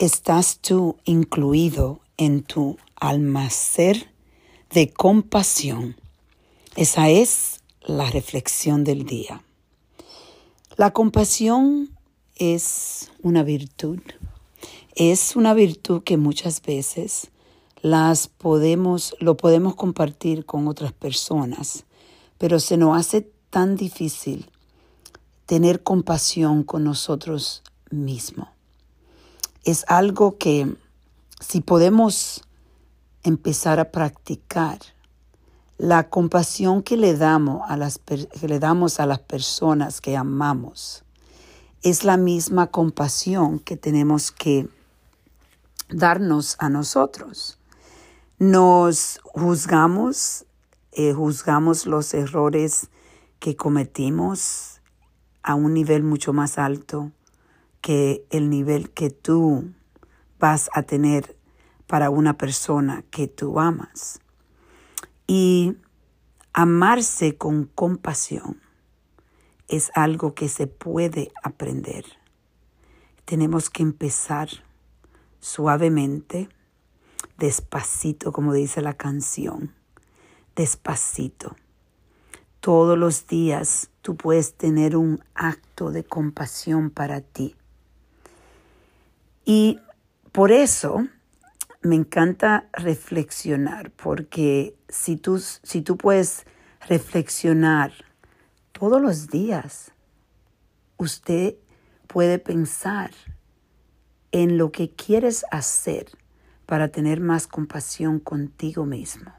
¿Estás tú incluido en tu almacén de compasión? Esa es la reflexión del día. La compasión es una virtud. Es una virtud que muchas veces las podemos, lo podemos compartir con otras personas, pero se nos hace tan difícil tener compasión con nosotros mismos es algo que si podemos empezar a practicar, la compasión que le damos a las, que le damos a las personas que amamos es la misma compasión que tenemos que darnos a nosotros. Nos juzgamos, eh, juzgamos los errores que cometimos a un nivel mucho más alto que el nivel que tú vas a tener para una persona que tú amas. Y amarse con compasión es algo que se puede aprender. Tenemos que empezar suavemente, despacito, como dice la canción, despacito. Todos los días tú puedes tener un acto de compasión para ti. Y por eso me encanta reflexionar, porque si tú, si tú puedes reflexionar todos los días, usted puede pensar en lo que quieres hacer para tener más compasión contigo mismo.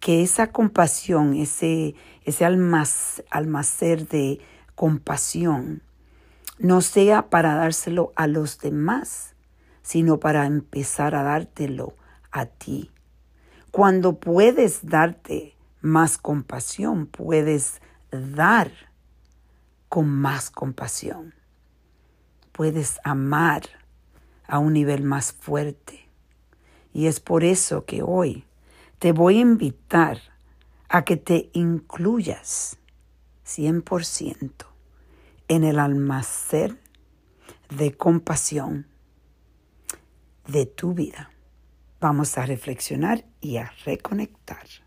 Que esa compasión, ese, ese almacén de compasión, no sea para dárselo a los demás, sino para empezar a dártelo a ti. Cuando puedes darte más compasión, puedes dar con más compasión. Puedes amar a un nivel más fuerte. Y es por eso que hoy te voy a invitar a que te incluyas 100% en el almacén de compasión de tu vida. Vamos a reflexionar y a reconectar.